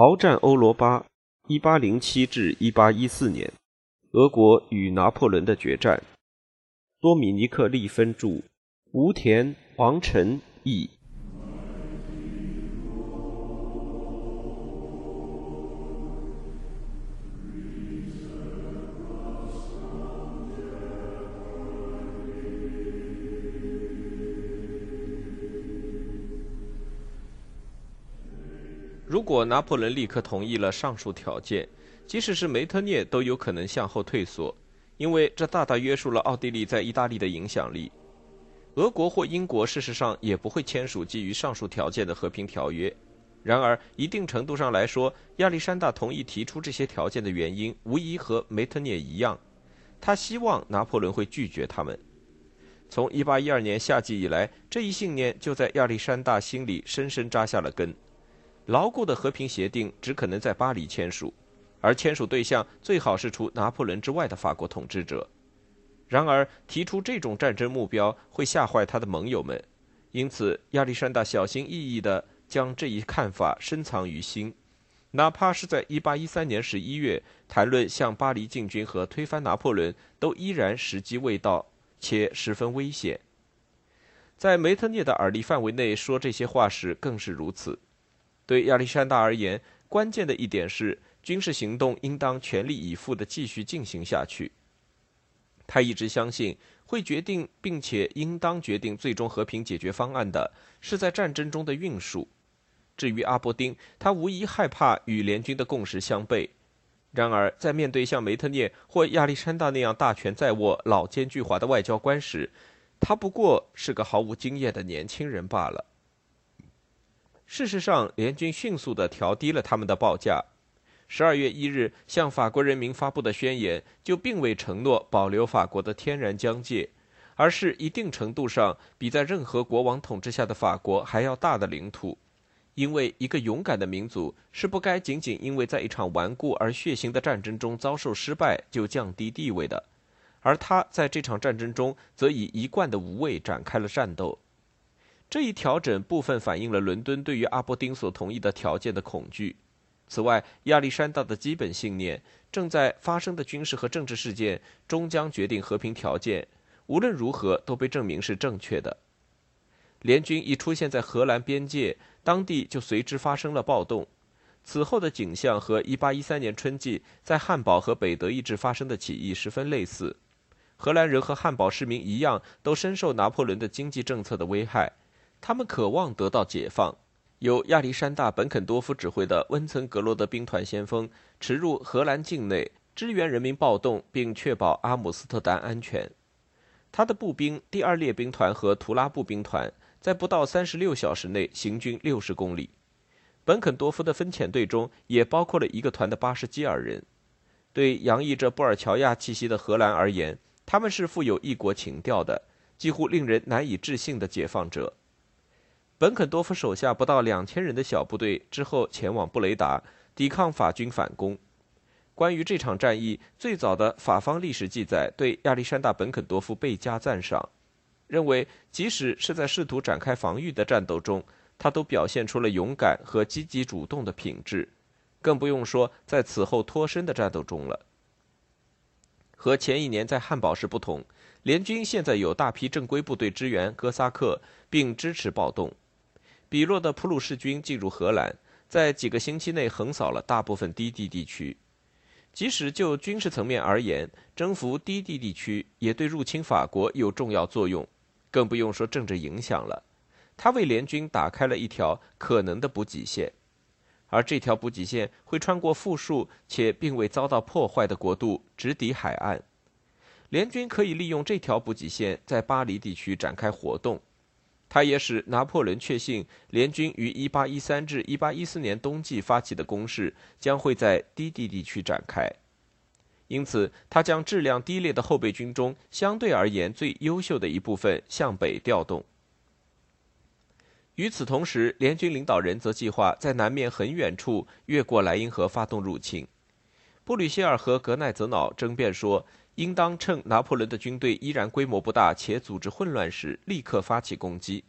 鏖战欧罗巴，一八零七至一八一四年，俄国与拿破仑的决战。多米尼克·利芬著，吴田、王晨译。果拿破仑立刻同意了上述条件，即使是梅特涅都有可能向后退缩，因为这大大约束了奥地利在意大利的影响力。俄国或英国事实上也不会签署基于上述条件的和平条约。然而，一定程度上来说，亚历山大同意提出这些条件的原因，无疑和梅特涅一样，他希望拿破仑会拒绝他们。从1812年夏季以来，这一信念就在亚历山大心里深深扎下了根。牢固的和平协定只可能在巴黎签署，而签署对象最好是除拿破仑之外的法国统治者。然而，提出这种战争目标会吓坏他的盟友们，因此亚历山大小心翼翼地将这一看法深藏于心，哪怕是在1813年11月谈论向巴黎进军和推翻拿破仑，都依然时机未到且十分危险。在梅特涅的耳力范围内说这些话时，更是如此。对亚历山大而言，关键的一点是军事行动应当全力以赴地继续进行下去。他一直相信，会决定并且应当决定最终和平解决方案的是在战争中的运数。至于阿伯丁，他无疑害怕与联军的共识相悖。然而，在面对像梅特涅或亚历山大那样大权在握、老奸巨猾的外交官时，他不过是个毫无经验的年轻人罢了。事实上，联军迅速地调低了他们的报价。十二月一日向法国人民发布的宣言就并未承诺保留法国的天然疆界，而是一定程度上比在任何国王统治下的法国还要大的领土。因为一个勇敢的民族是不该仅仅因为在一场顽固而血腥的战争中遭受失败就降低地位的，而他在这场战争中则以一贯的无畏展开了战斗。这一调整部分反映了伦敦对于阿伯丁所同意的条件的恐惧。此外，亚历山大的基本信念，正在发生的军事和政治事件终将决定和平条件，无论如何都被证明是正确的。联军一出现在荷兰边界，当地就随之发生了暴动。此后的景象和1813年春季在汉堡和北德意志发生的起义十分类似。荷兰人和汉堡市民一样，都深受拿破仑的经济政策的危害。他们渴望得到解放，由亚历山大·本肯多夫指挥的温岑格罗德兵团先锋驰入荷兰境内，支援人民暴动，并确保阿姆斯特丹安全。他的步兵第二列兵团和图拉步兵团在不到三十六小时内行军六十公里。本肯多夫的分遣队中也包括了一个团的巴什基尔人。对洋溢着布尔乔亚气息的荷兰而言，他们是富有异国情调的、几乎令人难以置信的解放者。本肯多夫手下不到两千人的小部队之后前往布雷达，抵抗法军反攻。关于这场战役，最早的法方历史记载对亚历山大·本肯多夫倍加赞赏，认为即使是在试图展开防御的战斗中，他都表现出了勇敢和积极主动的品质，更不用说在此后脱身的战斗中了。和前一年在汉堡时不同，联军现在有大批正规部队支援哥萨克，并支持暴动。比洛的普鲁士军进入荷兰，在几个星期内横扫了大部分低地地区。即使就军事层面而言，征服低地地区也对入侵法国有重要作用，更不用说政治影响了。他为联军打开了一条可能的补给线，而这条补给线会穿过富庶且并未遭到破坏的国度，直抵海岸。联军可以利用这条补给线在巴黎地区展开活动。他也使拿破仑确信，联军于1813至1814年冬季发起的攻势将会在低地地区展开，因此他将质量低劣的后备军中相对而言最优秀的一部分向北调动。与此同时，联军领导人则计划在南面很远处越过莱茵河发动入侵。布吕歇尔和格奈泽瑙争辩说。应当趁拿破仑的军队依然规模不大且组织混乱时，立刻发起攻击。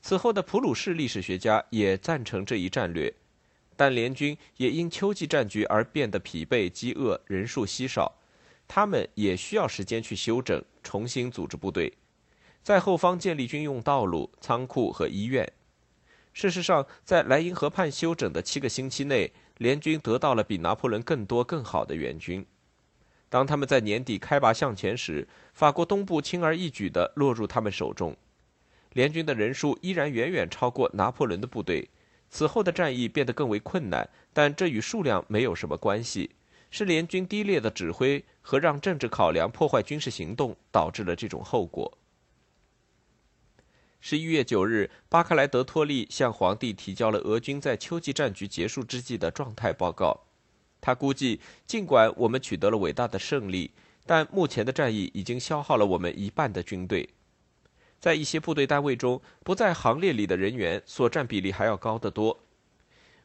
此后的普鲁士历史学家也赞成这一战略，但联军也因秋季战局而变得疲惫、饥饿，人数稀少。他们也需要时间去休整，重新组织部队，在后方建立军用道路、仓库和医院。事实上，在莱茵河畔休整的七个星期内，联军得到了比拿破仑更多、更好的援军。当他们在年底开拔向前时，法国东部轻而易举地落入他们手中。联军的人数依然远远超过拿破仑的部队。此后的战役变得更为困难，但这与数量没有什么关系，是联军低劣的指挥和让政治考量破坏军事行动导致了这种后果。十一月九日，巴克莱德托利向皇帝提交了俄军在秋季战局结束之际的状态报告。他估计，尽管我们取得了伟大的胜利，但目前的战役已经消耗了我们一半的军队。在一些部队单位中，不在行列里的人员所占比例还要高得多。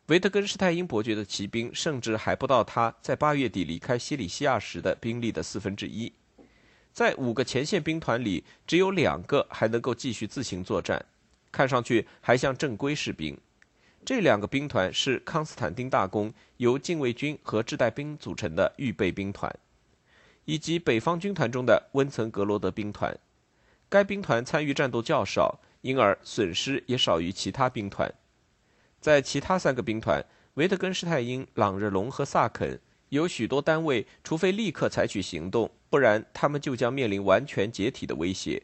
维特根施泰因伯爵的骑兵甚至还不到他在八月底离开西里西亚时的兵力的四分之一。在五个前线兵团里，只有两个还能够继续自行作战，看上去还像正规士兵。这两个兵团是康斯坦丁大公由禁卫军和制带兵组成的预备兵团，以及北方军团中的温岑格罗德兵团。该兵团参与战斗较少，因而损失也少于其他兵团。在其他三个兵团——维特根施泰因、朗日隆和萨肯，有许多单位，除非立刻采取行动，不然他们就将面临完全解体的威胁。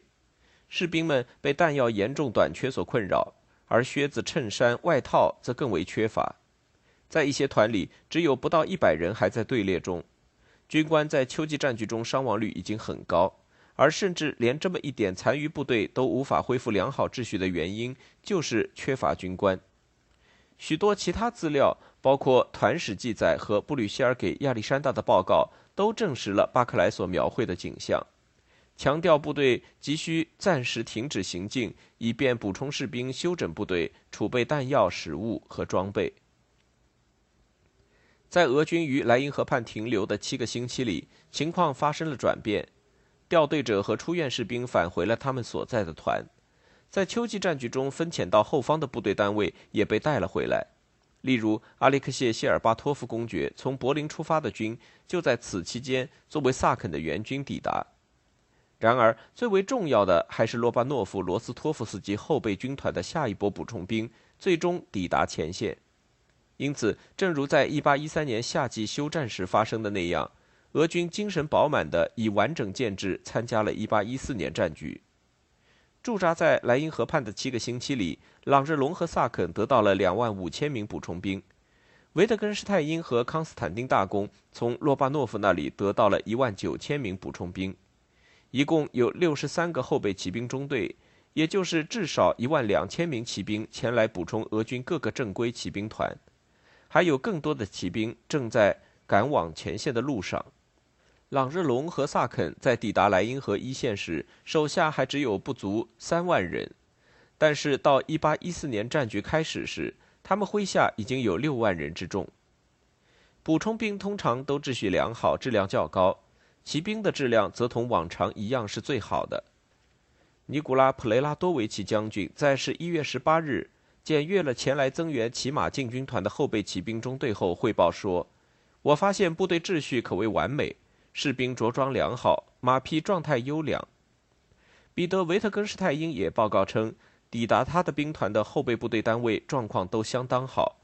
士兵们被弹药严重短缺所困扰，而靴子、衬衫、外套则更为缺乏。在一些团里，只有不到一百人还在队列中。军官在秋季战局中伤亡率已经很高。而甚至连这么一点残余部队都无法恢复良好秩序的原因，就是缺乏军官。许多其他资料，包括团史记载和布吕希尔给亚历山大的报告，都证实了巴克莱所描绘的景象，强调部队急需暂时停止行进，以便补充士兵、休整部队、储备弹药、食物和装备。在俄军于莱茵河畔停留的七个星期里，情况发生了转变。调队者和出院士兵返回了他们所在的团，在秋季战局中分遣到后方的部队单位也被带了回来。例如，阿列克谢·谢尔巴托夫公爵从柏林出发的军就在此期间作为萨肯的援军抵达。然而，最为重要的还是罗巴诺夫、罗斯托夫斯基后备军团的下一波补充兵最终抵达前线。因此，正如在1813年夏季休战时发生的那样。俄军精神饱满地以完整建制参加了1814年战局。驻扎在莱茵河畔的七个星期里，朗日隆和萨肯得到了2万五千名补充兵；维特根施泰因和康斯坦丁大公从洛巴诺夫那里得到了一万九千名补充兵。一共有六十三个后备骑兵中队，也就是至少一万两千名骑兵前来补充俄军各个正规骑兵团，还有更多的骑兵正在赶往前线的路上。朗日隆和萨肯在抵达莱茵河一线时，手下还只有不足三万人，但是到1814年战局开始时，他们麾下已经有六万人之众。补充兵通常都秩序良好，质量较高，骑兵的质量则同往常一样是最好的。尼古拉·普雷拉多维奇将军在11月18日检阅了前来增援骑马进军团的后备骑兵中队后汇报说：“我发现部队秩序可谓完美。”士兵着装良好，马匹状态优良。彼得·维特根施泰因也报告称，抵达他的兵团的后备部队单位状况都相当好。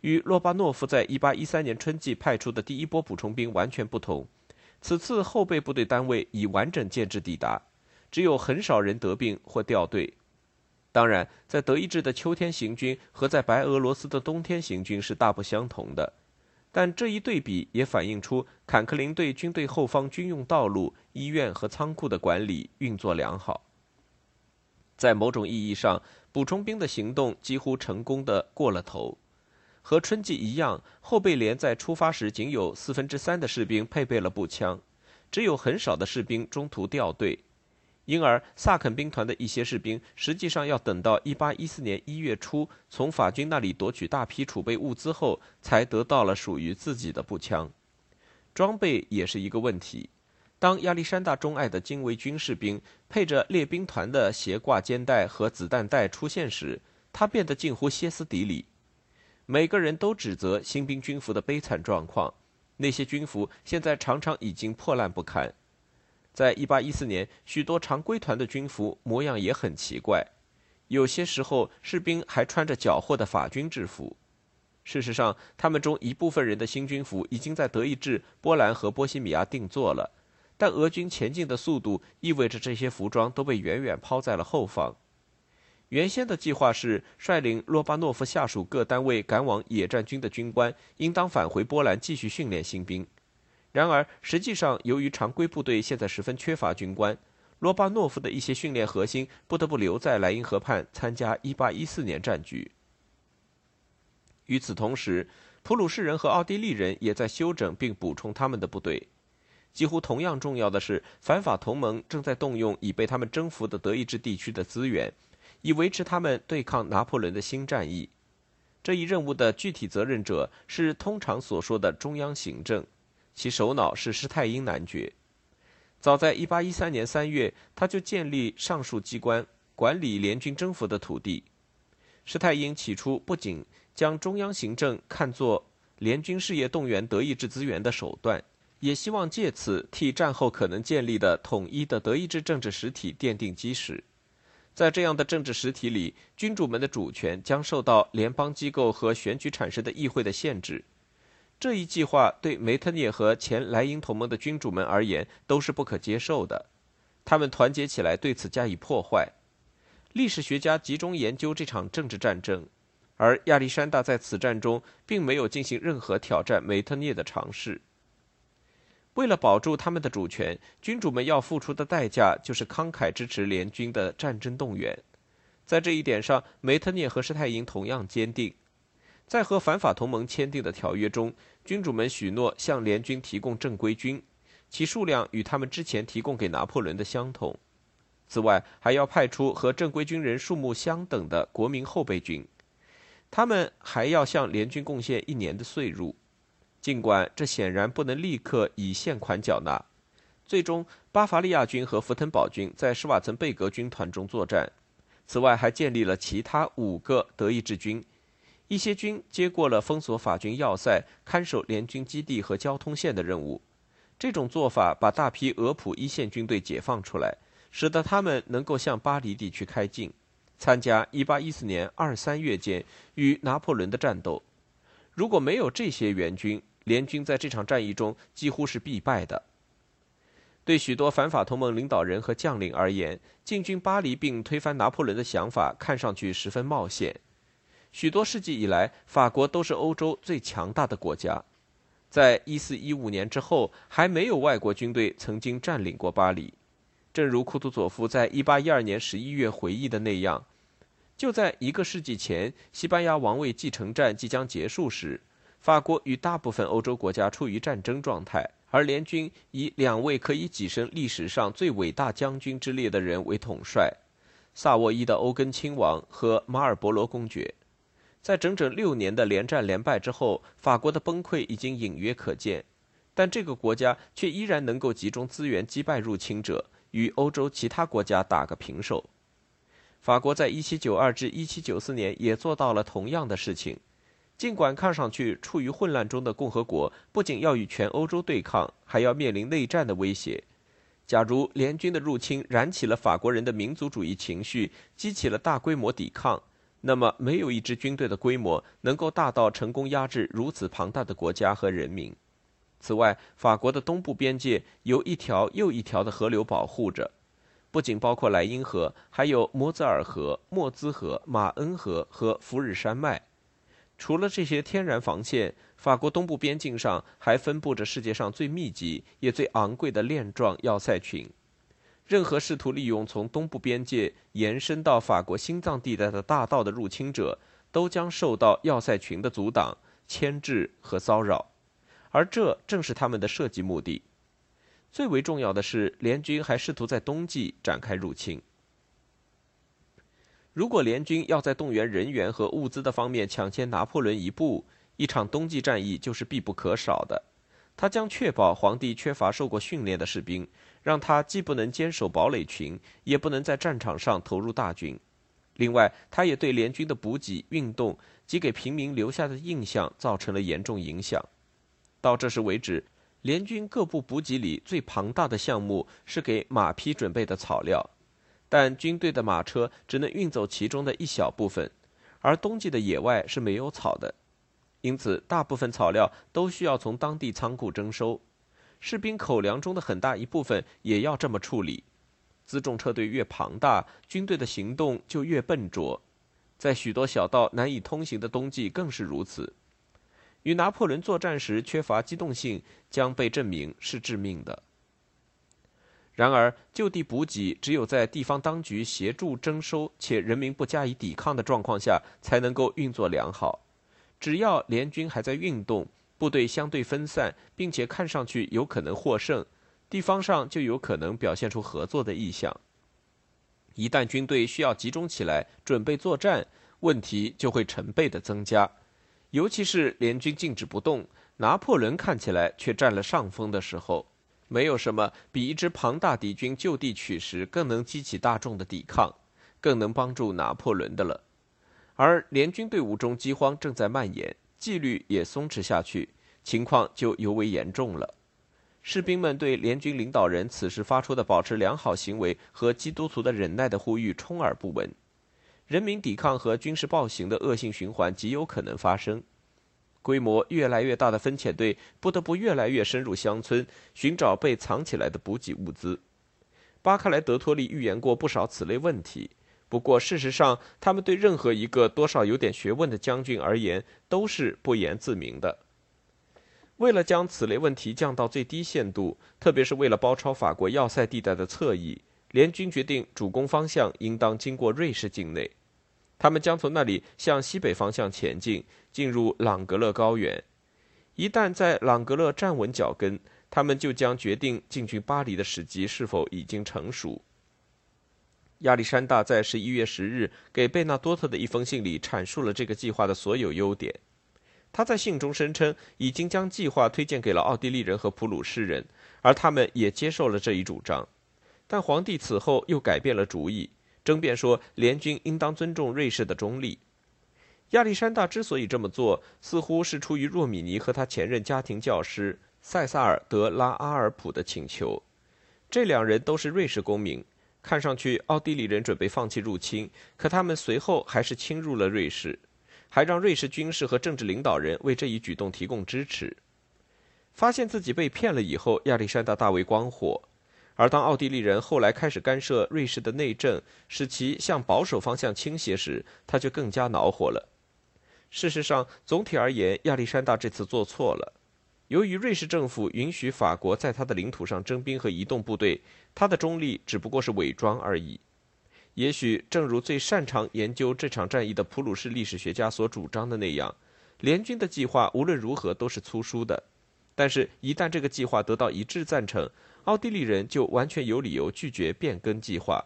与洛巴诺夫在1813年春季派出的第一波补充兵完全不同，此次后备部队单位已完整建制抵达，只有很少人得病或掉队。当然，在德意志的秋天行军和在白俄罗斯的冬天行军是大不相同的。但这一对比也反映出坎克林对军队后方军用道路、医院和仓库的管理运作良好。在某种意义上，补充兵的行动几乎成功的过了头。和春季一样，后备连在出发时仅有四分之三的士兵配备了步枪，只有很少的士兵中途掉队。因而，萨肯兵团的一些士兵实际上要等到1814年1月初从法军那里夺取大批储备物资后，才得到了属于自己的步枪。装备也是一个问题。当亚历山大钟爱的禁卫军士兵配着列兵团的斜挂肩带和子弹带出现时，他变得近乎歇斯底里。每个人都指责新兵军服的悲惨状况。那些军服现在常常已经破烂不堪。在1814年，许多常规团的军服模样也很奇怪，有些时候士兵还穿着缴获的法军制服。事实上，他们中一部分人的新军服已经在德意志、波兰和波西米亚定做了，但俄军前进的速度意味着这些服装都被远远抛在了后方。原先的计划是，率领罗巴诺夫下属各单位赶往野战军的军官应当返回波兰继续训练新兵。然而，实际上由于常规部队现在十分缺乏军官，罗巴诺夫的一些训练核心不得不留在莱茵河畔参加1814年战局。与此同时，普鲁士人和奥地利人也在休整并补充他们的部队。几乎同样重要的是，反法同盟正在动用已被他们征服的德意志地区的资源。以维持他们对抗拿破仑的新战役，这一任务的具体责任者是通常所说的中央行政，其首脑是施泰因男爵。早在1813年3月，他就建立上述机关，管理联军征服的土地。施泰因起初不仅将中央行政看作联军事业动员德意志资源的手段，也希望借此替战后可能建立的统一的德意志政治实体奠定基石。在这样的政治实体里，君主们的主权将受到联邦机构和选举产生的议会的限制。这一计划对梅特涅和前莱茵同盟的君主们而言都是不可接受的。他们团结起来对此加以破坏。历史学家集中研究这场政治战争，而亚历山大在此战中并没有进行任何挑战梅特涅的尝试。为了保住他们的主权，君主们要付出的代价就是慷慨支持联军的战争动员。在这一点上，梅特涅和施泰因同样坚定。在和反法同盟签订的条约中，君主们许诺向联军提供正规军，其数量与他们之前提供给拿破仑的相同。此外，还要派出和正规军人数目相等的国民后备军，他们还要向联军贡献一年的税入。尽管这显然不能立刻以现款缴纳，最终巴伐利亚军和福腾堡军在施瓦岑贝格军团中作战。此外，还建立了其他五个德意志军，一些军接过了封锁法军要塞、看守联军基地和交通线的任务。这种做法把大批俄普一线军队解放出来，使得他们能够向巴黎地区开进，参加1814年二三月间与拿破仑的战斗。如果没有这些援军，联军在这场战役中几乎是必败的。对许多反法同盟领导人和将领而言，进军巴黎并推翻拿破仑的想法看上去十分冒险。许多世纪以来，法国都是欧洲最强大的国家，在一四一五年之后，还没有外国军队曾经占领过巴黎。正如库图佐夫在一八一二年十一月回忆的那样，就在一个世纪前，西班牙王位继承战即将结束时。法国与大部分欧洲国家处于战争状态，而联军以两位可以跻身历史上最伟大将军之列的人为统帅：萨沃伊的欧根亲王和马尔伯罗公爵。在整整六年的连战连败之后，法国的崩溃已经隐约可见，但这个国家却依然能够集中资源击败入侵者，与欧洲其他国家打个平手。法国在1792至1794年也做到了同样的事情。尽管看上去处于混乱中的共和国不仅要与全欧洲对抗，还要面临内战的威胁。假如联军的入侵燃起了法国人的民族主义情绪，激起了大规模抵抗，那么没有一支军队的规模能够大到成功压制如此庞大的国家和人民。此外，法国的东部边界由一条又一条的河流保护着，不仅包括莱茵河，还有摩泽尔河、莫兹河、马恩河和福日山脉。除了这些天然防线，法国东部边境上还分布着世界上最密集也最昂贵的链状要塞群。任何试图利用从东部边界延伸到法国心脏地带的大道的入侵者，都将受到要塞群的阻挡、牵制和骚扰，而这正是他们的设计目的。最为重要的是，联军还试图在冬季展开入侵。如果联军要在动员人员和物资的方面抢先拿破仑一步，一场冬季战役就是必不可少的。他将确保皇帝缺乏受过训练的士兵，让他既不能坚守堡垒群，也不能在战场上投入大军。另外，他也对联军的补给、运动及给平民留下的印象造成了严重影响。到这时为止，联军各部补给里最庞大的项目是给马匹准备的草料，但军队的马车只能运走其中的一小部分，而冬季的野外是没有草的，因此大部分草料都需要从当地仓库征收。士兵口粮中的很大一部分也要这么处理。辎重车队越庞大，军队的行动就越笨拙，在许多小道难以通行的冬季更是如此。与拿破仑作战时缺乏机动性，将被证明是致命的。然而，就地补给只有在地方当局协助征收且人民不加以抵抗的状况下，才能够运作良好。只要联军还在运动，部队相对分散，并且看上去有可能获胜。地方上就有可能表现出合作的意向。一旦军队需要集中起来准备作战，问题就会成倍的增加。尤其是联军静止不动，拿破仑看起来却占了上风的时候，没有什么比一支庞大敌军就地取食更能激起大众的抵抗，更能帮助拿破仑的了。而联军队伍中饥荒正在蔓延，纪律也松弛下去，情况就尤为严重了。士兵们对联军领导人此时发出的保持良好行为和基督徒的忍耐的呼吁充耳不闻，人民抵抗和军事暴行的恶性循环极有可能发生。规模越来越大的分遣队不得不越来越深入乡村，寻找被藏起来的补给物资。巴克莱德托利预言过不少此类问题，不过事实上，他们对任何一个多少有点学问的将军而言都是不言自明的。为了将此类问题降到最低限度，特别是为了包抄法国要塞地带的侧翼，联军决定主攻方向应当经过瑞士境内。他们将从那里向西北方向前进，进入朗格勒高原。一旦在朗格勒站稳脚跟，他们就将决定进军巴黎的时机是否已经成熟。亚历山大在十一月十日给贝纳多特的一封信里阐述了这个计划的所有优点。他在信中声称，已经将计划推荐给了奥地利人和普鲁士人，而他们也接受了这一主张。但皇帝此后又改变了主意，争辩说联军应当尊重瑞士的中立。亚历山大之所以这么做，似乎是出于若米尼和他前任家庭教师塞萨尔·德拉阿尔普的请求。这两人都是瑞士公民，看上去奥地利人准备放弃入侵，可他们随后还是侵入了瑞士。还让瑞士军事和政治领导人为这一举动提供支持。发现自己被骗了以后，亚历山大大为光火。而当奥地利人后来开始干涉瑞士的内政，使其向保守方向倾斜时，他就更加恼火了。事实上，总体而言，亚历山大这次做错了。由于瑞士政府允许法国在他的领土上征兵和移动部队，他的中立只不过是伪装而已。也许正如最擅长研究这场战役的普鲁士历史学家所主张的那样，联军的计划无论如何都是粗疏的。但是，一旦这个计划得到一致赞成，奥地利人就完全有理由拒绝变更计划。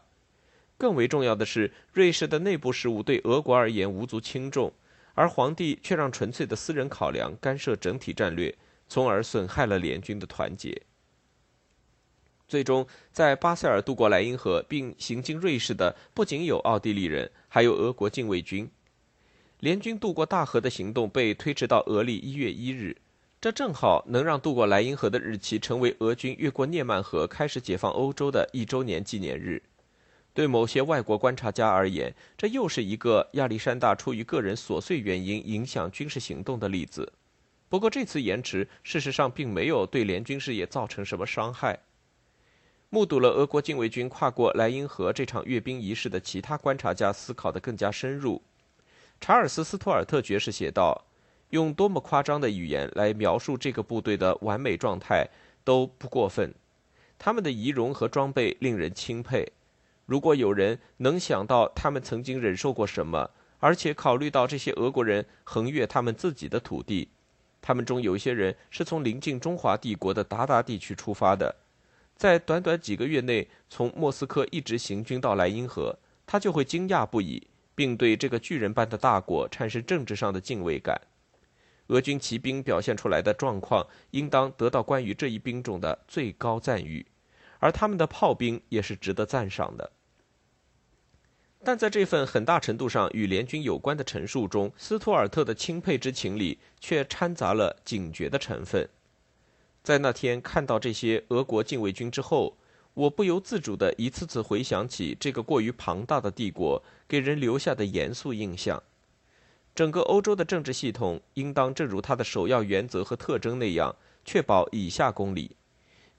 更为重要的是，瑞士的内部事务对俄国而言无足轻重，而皇帝却让纯粹的私人考量干涉整体战略，从而损害了联军的团结。最终，在巴塞尔渡过莱茵河并行经瑞士的不仅有奥地利人，还有俄国禁卫军。联军渡过大河的行动被推迟到俄历一月一日，这正好能让渡过莱茵河的日期成为俄军越过涅曼河开始解放欧洲的一周年纪念日。对某些外国观察家而言，这又是一个亚历山大出于个人琐碎原因影响军事行动的例子。不过，这次延迟事实上并没有对联军事业造成什么伤害。目睹了俄国禁卫军跨过莱茵河这场阅兵仪式的其他观察家思考得更加深入。查尔斯·斯图尔特爵士写道：“用多么夸张的语言来描述这个部队的完美状态都不过分。他们的仪容和装备令人钦佩。如果有人能想到他们曾经忍受过什么，而且考虑到这些俄国人横越他们自己的土地，他们中有些人是从临近中华帝国的鞑靼地区出发的。”在短短几个月内，从莫斯科一直行军到莱茵河，他就会惊讶不已，并对这个巨人般的大国产生政治上的敬畏感。俄军骑兵表现出来的状况，应当得到关于这一兵种的最高赞誉，而他们的炮兵也是值得赞赏的。但在这份很大程度上与联军有关的陈述中，斯图尔特的钦佩之情里却掺杂了警觉的成分。在那天看到这些俄国禁卫军之后，我不由自主地一次次回想起这个过于庞大的帝国给人留下的严肃印象。整个欧洲的政治系统应当正如它的首要原则和特征那样，确保以下公理：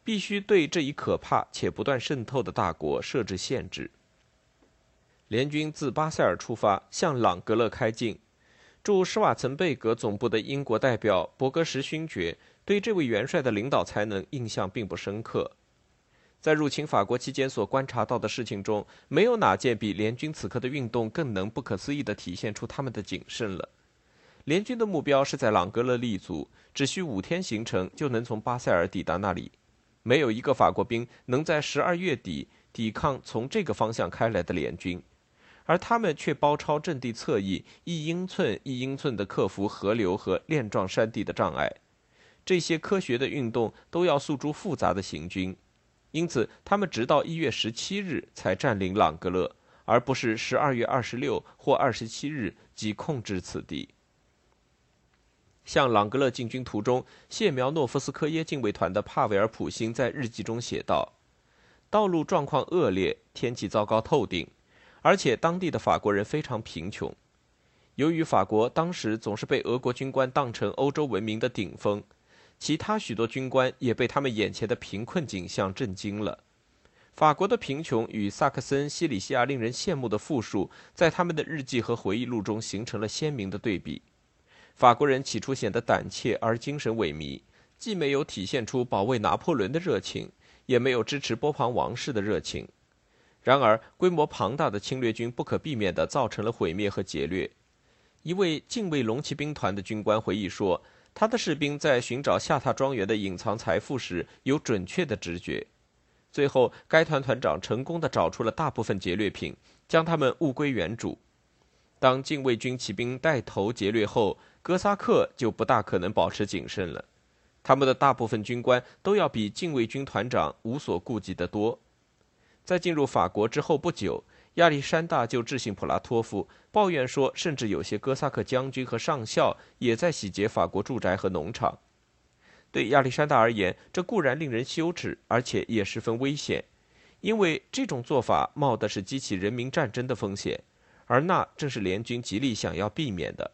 必须对这一可怕且不断渗透的大国设置限制。联军自巴塞尔出发，向朗格勒开进。驻施瓦岑贝格总部的英国代表伯格什勋爵对这位元帅的领导才能印象并不深刻。在入侵法国期间所观察到的事情中，没有哪件比联军此刻的运动更能不可思议地体现出他们的谨慎了。联军的目标是在朗格勒立足，只需五天行程就能从巴塞尔抵达那里。没有一个法国兵能在十二月底抵抗从这个方向开来的联军。而他们却包抄阵地侧翼，一英寸一英寸地克服河流和链状山地的障碍。这些科学的运动都要诉诸复杂的行军，因此他们直到一月十七日才占领朗格勒，而不是十二月二十六或二十七日即控制此地。向朗格勒进军途中，谢苗诺夫斯科耶禁卫团的帕维尔普辛在日记中写道：“道路状况恶劣，天气糟糕透顶。”而且当地的法国人非常贫穷，由于法国当时总是被俄国军官当成欧洲文明的顶峰，其他许多军官也被他们眼前的贫困景象震惊了。法国的贫穷与萨克森、西里西亚令人羡慕的富庶，在他们的日记和回忆录中形成了鲜明的对比。法国人起初显得胆怯而精神萎靡，既没有体现出保卫拿破仑的热情，也没有支持波旁王室的热情。然而，规模庞大的侵略军不可避免地造成了毁灭和劫掠。一位近卫龙骑兵团的军官回忆说，他的士兵在寻找下榻庄园的隐藏财富时有准确的直觉。最后，该团团长成功的找出了大部分劫掠品，将他们物归原主。当禁卫军骑兵带头劫掠后，哥萨克就不大可能保持谨慎了。他们的大部分军官都要比禁卫军团长无所顾忌得多。在进入法国之后不久，亚历山大就致信普拉托夫，抱怨说，甚至有些哥萨克将军和上校也在洗劫法国住宅和农场。对亚历山大而言，这固然令人羞耻，而且也十分危险，因为这种做法冒的是激起人民战争的风险，而那正是联军极力想要避免的。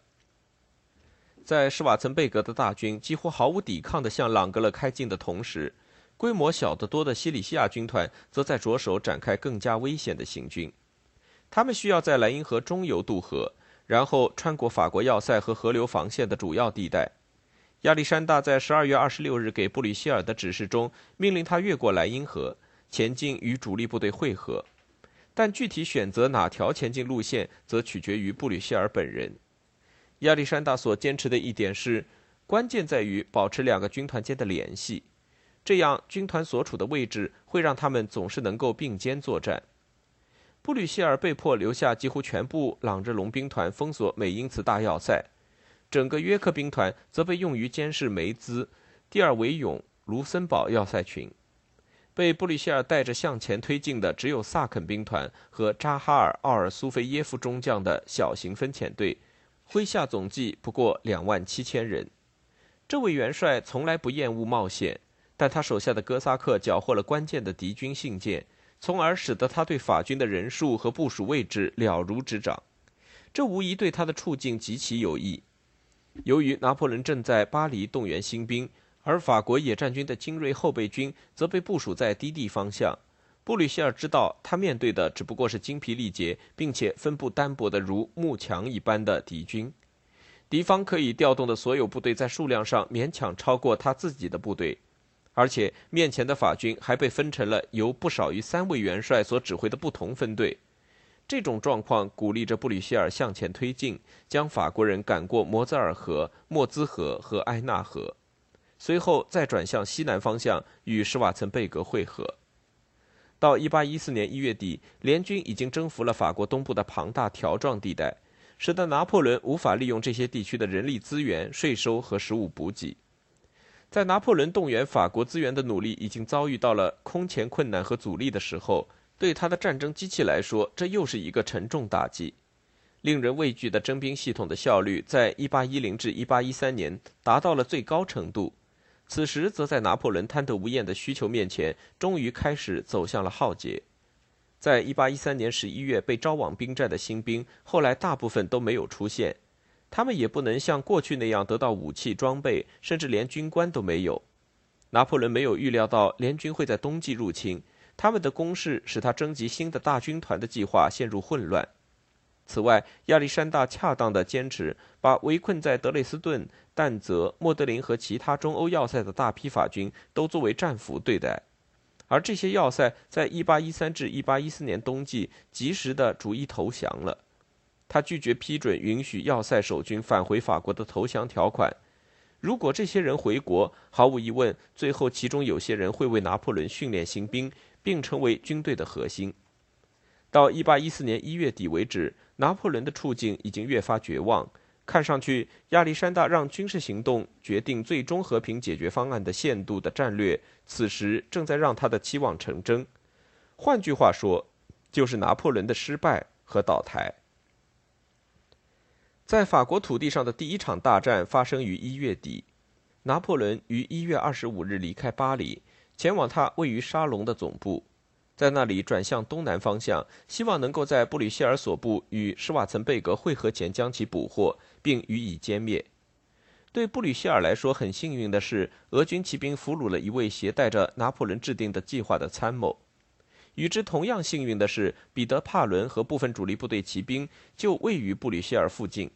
在施瓦岑贝格的大军几乎毫无抵抗地向朗格勒开进的同时，规模小得多的西里西亚军团则在着手展开更加危险的行军。他们需要在莱茵河中游渡河，然后穿过法国要塞和河流防线的主要地带。亚历山大在十二月二十六日给布吕希尔的指示中，命令他越过莱茵河，前进与主力部队会合。但具体选择哪条前进路线，则取决于布吕希尔本人。亚历山大所坚持的一点是，关键在于保持两个军团间的联系。这样，军团所处的位置会让他们总是能够并肩作战。布吕希尔被迫留下几乎全部朗日龙兵团，封锁美因茨大要塞；整个约克兵团则被用于监视梅兹、蒂尔维永、卢森堡要塞群。被布吕希尔带着向前推进的只有萨肯兵团和扎哈尔·奥尔苏菲耶夫中将的小型分遣队，麾下总计不过两万七千人。这位元帅从来不厌恶冒险。但他手下的哥萨克缴获了关键的敌军信件，从而使得他对法军的人数和部署位置了如指掌。这无疑对他的处境极其有益。由于拿破仑正在巴黎动员新兵，而法国野战军的精锐后备军则被部署在低地方向，布吕歇尔知道他面对的只不过是精疲力竭并且分布单薄的如木墙一般的敌军。敌方可以调动的所有部队在数量上勉强超过他自己的部队。而且面前的法军还被分成了由不少于三位元帅所指挥的不同分队，这种状况鼓励着布吕希尔向前推进，将法国人赶过摩泽尔河、莫兹河和埃纳河，随后再转向西南方向与施瓦岑贝格会合。到1814年1月底，联军已经征服了法国东部的庞大条状地带，使得拿破仑无法利用这些地区的人力资源、税收和食物补给。在拿破仑动员法国资源的努力已经遭遇到了空前困难和阻力的时候，对他的战争机器来说，这又是一个沉重打击。令人畏惧的征兵系统的效率，在1810至1813年达到了最高程度。此时，则在拿破仑贪得无厌的需求面前，终于开始走向了浩劫。在1813年11月被招往兵站的新兵，后来大部分都没有出现，他们也不能像过去那样得到武器装备，甚至连军官都没有。拿破仑没有预料到联军会在冬季入侵。他们的攻势使他征集新的大军团的计划陷入混乱。此外，亚历山大恰当的坚持把围困在德累斯顿、但泽、莫德林和其他中欧要塞的大批法军都作为战俘对待，而这些要塞在1813至1814年冬季及时的逐一投降了。他拒绝批准允许要塞守军返回法国的投降条款。如果这些人回国，毫无疑问，最后其中有些人会为拿破仑训练新兵。并成为军队的核心。到1814年1月底为止，拿破仑的处境已经越发绝望。看上去，亚历山大让军事行动决定最终和平解决方案的限度的战略，此时正在让他的期望成真。换句话说，就是拿破仑的失败和倒台。在法国土地上的第一场大战发生于1月底，拿破仑于1月25日离开巴黎。前往他位于沙龙的总部，在那里转向东南方向，希望能够在布吕歇尔所部与施瓦岑贝格会合前将其捕获，并予以歼灭。对布吕歇尔来说，很幸运的是，俄军骑兵俘虏了一位携带着拿破仑制定的计划的参谋。与之同样幸运的是，彼得·帕伦和部分主力部队骑兵就位于布吕歇尔附近。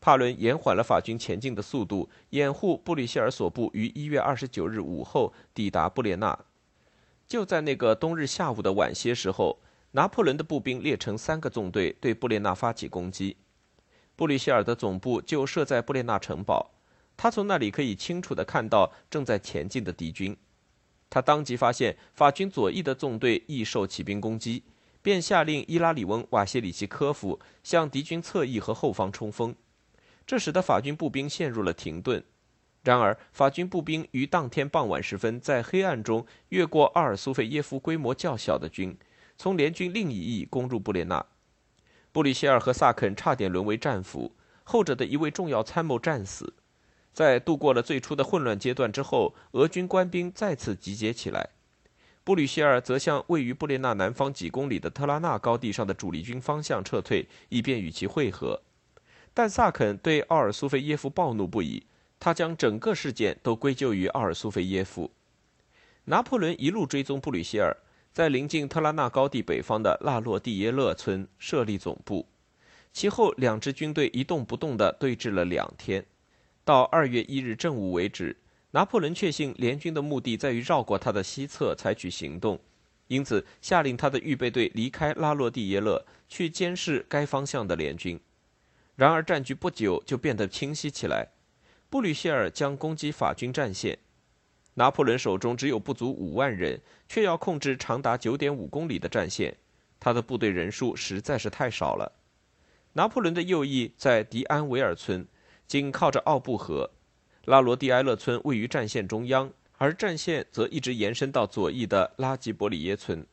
帕伦延缓了法军前进的速度，掩护布吕歇尔所部于一月二十九日午后抵达布列纳。就在那个冬日下午的晚些时候，拿破仑的步兵列成三个纵队对布列纳发起攻击。布吕歇尔的总部就设在布列纳城堡，他从那里可以清楚地看到正在前进的敌军。他当即发现法军左翼的纵队易受骑兵攻击，便下令伊拉里翁·瓦谢里奇科夫向敌军侧翼和后方冲锋。这使得法军步兵陷入了停顿。然而，法军步兵于当天傍晚时分，在黑暗中越过阿尔苏费耶夫规模较小的军，从联军另一翼攻入布列纳。布里歇尔和萨肯差点沦为战俘，后者的一位重要参谋战死。在度过了最初的混乱阶段之后，俄军官兵再次集结起来。布吕歇尔则向位于布列纳南方几公里的特拉纳高地上的主力军方向撤退，以便与其会合。但萨肯对奥尔苏菲耶夫暴怒不已，他将整个事件都归咎于奥尔苏菲耶夫。拿破仑一路追踪布吕歇尔，在临近特拉纳高地北方的拉洛蒂耶勒村设立总部。其后，两支军队一动不动地对峙了两天。到二月一日正午为止，拿破仑确信联军的目的在于绕过他的西侧采取行动，因此下令他的预备队离开拉洛蒂耶勒，去监视该方向的联军。然而，战局不久就变得清晰起来。布吕歇尔将攻击法军战线，拿破仑手中只有不足五万人，却要控制长达九点五公里的战线，他的部队人数实在是太少了。拿破仑的右翼在迪安维尔村，紧靠着奥布河；拉罗蒂埃勒村位于战线中央，而战线则一直延伸到左翼的拉吉伯里耶村。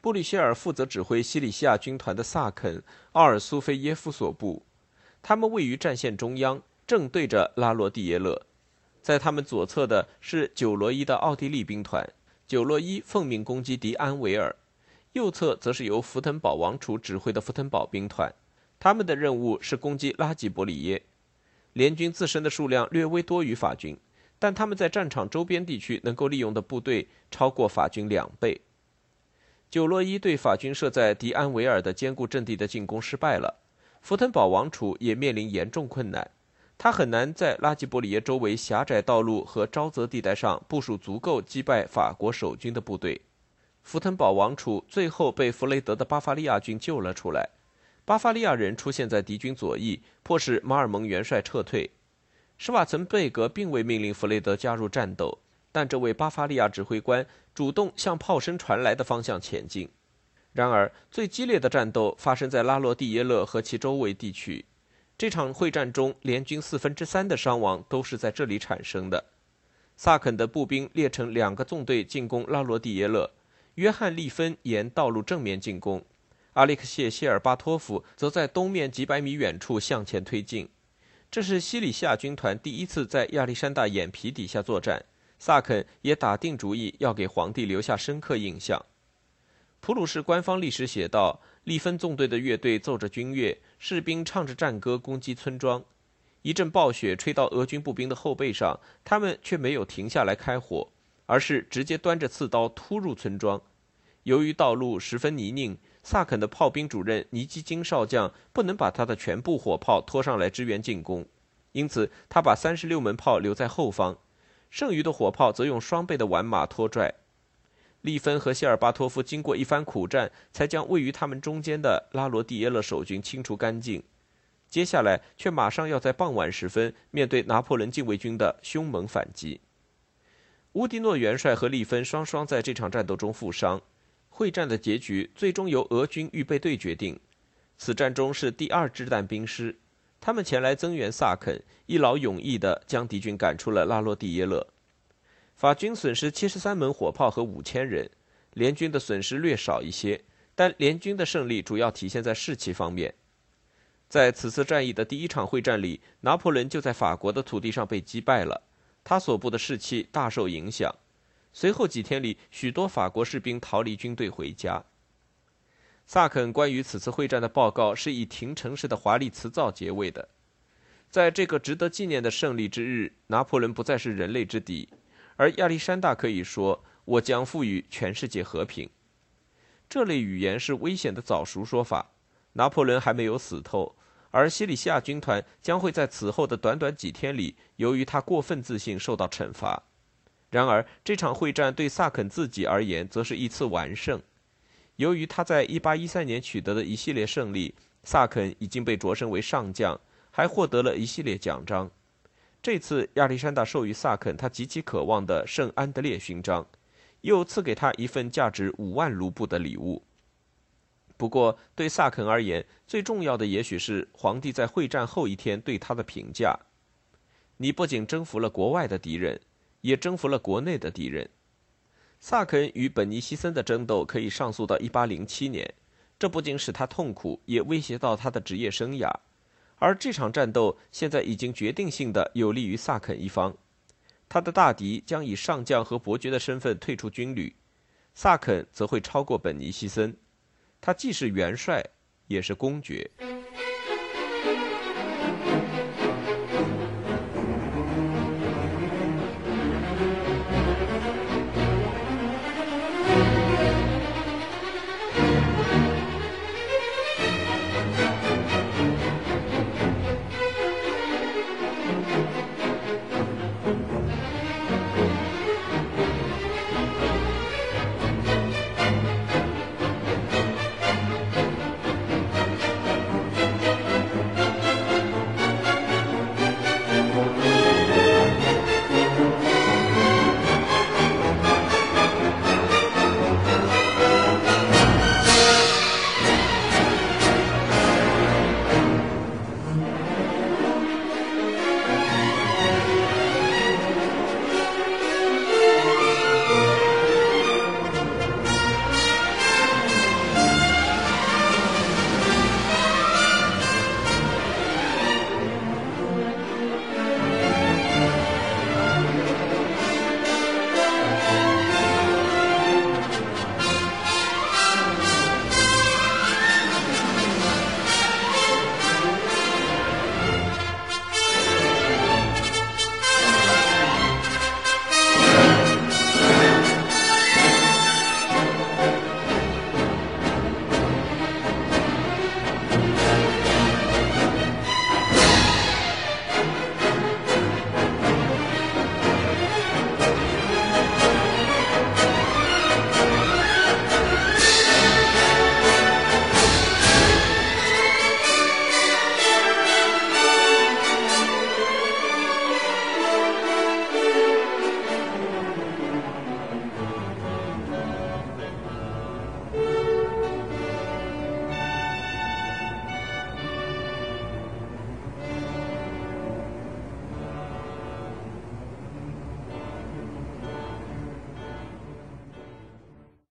布吕歇尔负责指挥西里西亚军团的萨肯、奥尔苏菲耶夫所部。他们位于战线中央，正对着拉罗蒂耶勒。在他们左侧的是九罗伊的奥地利兵团，九罗伊奉命攻击迪安维尔；右侧则是由福腾堡王储指挥的福腾堡兵团，他们的任务是攻击拉吉伯里耶。联军自身的数量略微多于法军，但他们在战场周边地区能够利用的部队超过法军两倍。九罗伊对法军设在迪安维尔的坚固阵地的进攻失败了。福腾堡王储也面临严重困难，他很难在拉吉伯里耶周围狭窄道路和沼泽地带上部署足够击败法国守军的部队。福腾堡王储最后被弗雷德的巴伐利亚军救了出来。巴伐利亚人出现在敌军左翼，迫使马尔蒙元帅撤退。施瓦岑贝格并未命令弗雷德加入战斗，但这位巴伐利亚指挥官主动向炮声传来的方向前进。然而，最激烈的战斗发生在拉罗蒂耶勒和其周围地区。这场会战中，联军四分之三的伤亡都是在这里产生的。萨肯的步兵列成两个纵队进攻拉罗蒂耶勒，约翰·利芬沿道路正面进攻，阿列克谢·谢尔巴托夫则在东面几百米远处向前推进。这是西里夏军团第一次在亚历山大眼皮底下作战。萨肯也打定主意要给皇帝留下深刻印象。普鲁士官方历史写道：利芬纵队的乐队奏着军乐，士兵唱着战歌攻击村庄。一阵暴雪吹到俄军步兵的后背上，他们却没有停下来开火。而是直接端着刺刀突入村庄。由于道路十分泥泞，萨肯的炮兵主任尼基金少将不能把他的全部火炮拖上来支援进攻，因此他把三十六门炮留在后方，剩余的火炮则用双倍的完马拖拽。利芬和谢尔巴托夫经过一番苦战，才将位于他们中间的拉罗蒂耶勒守军清除干净。接下来却马上要在傍晚时分面对拿破仑禁卫军的凶猛反击。乌迪诺元帅和利芬双双在这场战斗中负伤，会战的结局最终由俄军预备队决定。此战中是第二支弹兵师，他们前来增援萨肯，一劳永逸地将敌军赶出了拉罗蒂耶勒。法军损失七十三门火炮和五千人，联军的损失略少一些，但联军的胜利主要体现在士气方面。在此次战役的第一场会战里，拿破仑就在法国的土地上被击败了。他所部的士气大受影响，随后几天里，许多法国士兵逃离军队回家。萨肯关于此次会战的报告是以停城式的华丽辞藻结尾的。在这个值得纪念的胜利之日，拿破仑不再是人类之敌，而亚历山大可以说：“我将赋予全世界和平。”这类语言是危险的早熟说法。拿破仑还没有死透。而西里西亚军团将会在此后的短短几天里，由于他过分自信受到惩罚。然而，这场会战对萨肯自己而言，则是一次完胜。由于他在1813年取得的一系列胜利，萨肯已经被擢升为上将，还获得了一系列奖章。这次亚历山大授予萨肯他极其渴望的圣安德烈勋章，又赐给他一份价值五万卢布的礼物。不过，对萨肯而言，最重要的也许是皇帝在会战后一天对他的评价：“你不仅征服了国外的敌人，也征服了国内的敌人。”萨肯与本尼西森的争斗可以上溯到1807年，这不仅使他痛苦，也威胁到他的职业生涯。而这场战斗现在已经决定性的有利于萨肯一方。他的大敌将以上将和伯爵的身份退出军旅萨肯则会超过本尼西森。他既是元帅也是公爵。